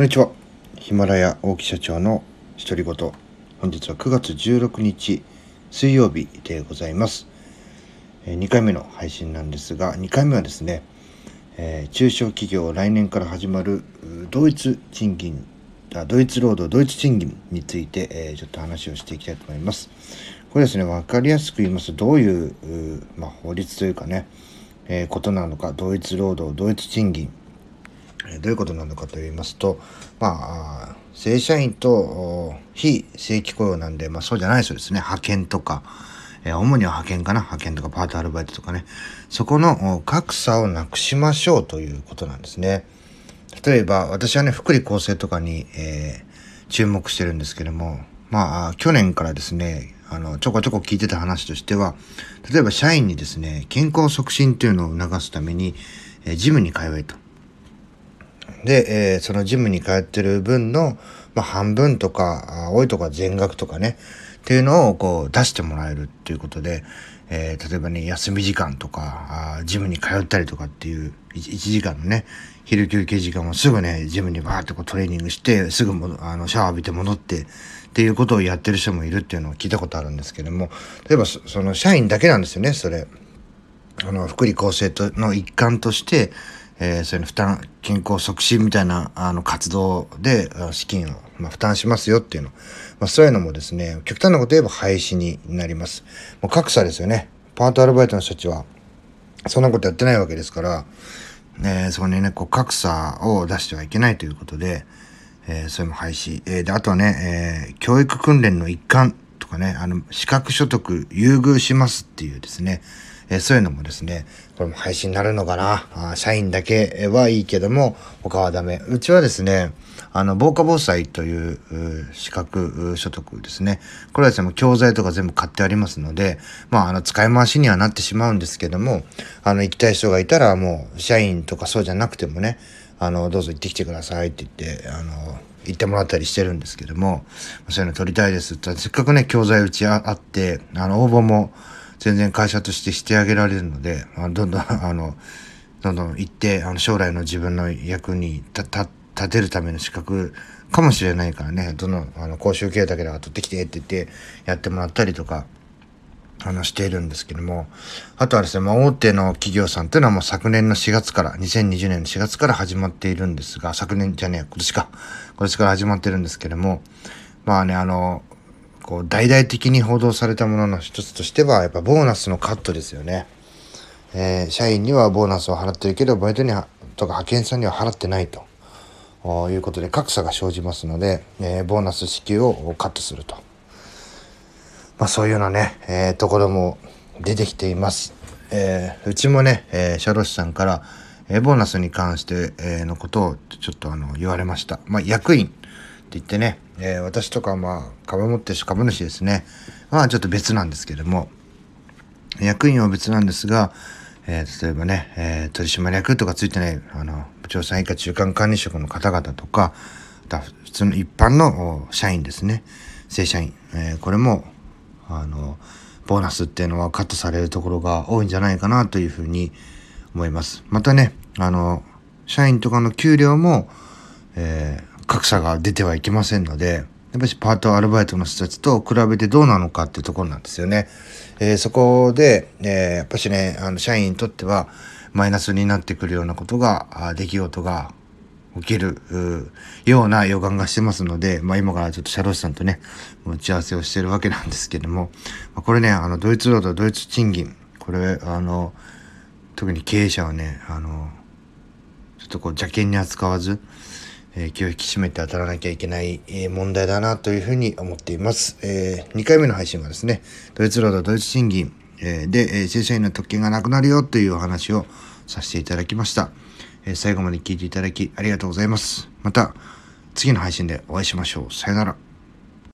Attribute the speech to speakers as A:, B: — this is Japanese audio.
A: こんにちは。ヒマラヤ大木社長の独り言。本日は9月16日水曜日でございます。2回目の配信なんですが、2回目はですね、え、中小企業来年から始まる同一賃金あ同一労働同一賃金について、え、ちょっと話をしていきたいと思います。これですね、分かりやすく言いますと、どういう、まあ、法律というかね、え、ことなのか、同一労働同一賃金どういうことなのかと言いますと、まあ、正社員と非正規雇用なんで、まあそうじゃないそうですね。派遣とか、え主には派遣かな派遣とかパートアルバイトとかね。そこの格差をなくしましょうということなんですね。例えば、私はね、福利厚生とかに、えー、注目してるんですけども、まあ、去年からですね、あの、ちょこちょこ聞いてた話としては、例えば社員にですね、健康促進っていうのを促すために、えー、ジムに通えと。で、えー、そのジムに通ってる分の、まあ、半分とか、多いとか全額とかね、っていうのをこう出してもらえるっていうことで、えー、例えばね、休み時間とか、あジムに通ったりとかっていう1、1時間のね、昼休憩時間もすぐね、ジムにバーってこうトレーニングして、すぐもあのシャワー浴びて戻って、っていうことをやってる人もいるっていうのを聞いたことあるんですけども、例えばその社員だけなんですよね、それ。あの、福利厚生との一環として、えー、そういう負担、健康促進みたいな、あの、活動で、資金を、まあ、負担しますよっていうの。まあ、そういうのもですね、極端なこと言えば廃止になります。もう格差ですよね。パートアルバイトの人たちは、そんなことやってないわけですから、えー、そこにね、こう、格差を出してはいけないということで、えー、それも廃止。えー、で、あとはね、えー、教育訓練の一環かね、あの、資格所得優遇しますっていうですね、えー、そういうのもですね、これも廃止になるのかな。あ社員だけはいいけども、他はダメ。うちはですね、あの、防火防災という資格所得ですね。これはですね、もう教材とか全部買ってありますので、まあ、あの、使い回しにはなってしまうんですけども、あの、行きたい人がいたらもう、社員とかそうじゃなくてもね、あの、どうぞ行ってきてくださいって言って、あの、行ってもらったりしてるんですけども、そういうの取りたいです。って、せっかくね、教材うちあって、あの、応募も、全然会社としてしてあげられるので、あどんどん、あの、どんどん行って、あの、将来の自分の役に立てるための資格かもしれないからね、どの、あの、講習系だけで取ってきてって言ってやってもらったりとか、あの、しているんですけども、あとはですね、まあ、大手の企業さんっていうのはもう昨年の4月から、2020年の4月から始まっているんですが、昨年じゃねえ、今年か。今年から始まってるんですけども、まあね、あの、こう大々的に報道されたものの一つとしてはやっぱボーナスのカットですよね。えー、社員にはボーナスを払ってるけどバイトにはとか派遣さんには払ってないということで格差が生じますので、えー、ボーナス支給をカットすると。まあそういうようなね、えー、ところも出てきています。えー、うちもね、えー、社労士さんから、えー、ボーナスに関して、えー、のことをちょっとあの言われました。まあ役員って言ってね、えー、私とかまあ株持ってるし株主ですね。まあちょっと別なんですけども、役員は別なんですが、えー、例えばね、えー、取締役とかついてない、あの、部長さん以下中間管理職の方々とか、普通の一般の社員ですね。正社員。えー、これも、あの、ボーナスっていうのはカットされるところが多いんじゃないかなというふうに思います。またね、あの、社員とかの給料も、えー、格差が出てはいけませんので、やっぱりパートアルバイトの人たちと比べてどうなのかっていうところなんですよね。えー、そこで、えー、やっぱしね、あの、社員にとってはマイナスになってくるようなことが、出来事が起きるような予感がしてますので、まあ今からちょっと社労士さんとね、打ち合わせをしてるわけなんですけども、まあ、これね、あの、ドイツ労働、ドイツ賃金、これ、あの、特に経営者はね、あの、ちょっとこう邪険に扱わず、えー、気を引き締めて当たらなきゃいけない、えー、問題だなというふうに思っています。えー、2回目の配信はですね、ドイツ労働、ドイツ賃金、えー、で、え、正社員の特権がなくなるよというお話をさせていただきました。え、最後まで聞いていただきありがとうございます。また次の配信でお会いしましょう。さよなら。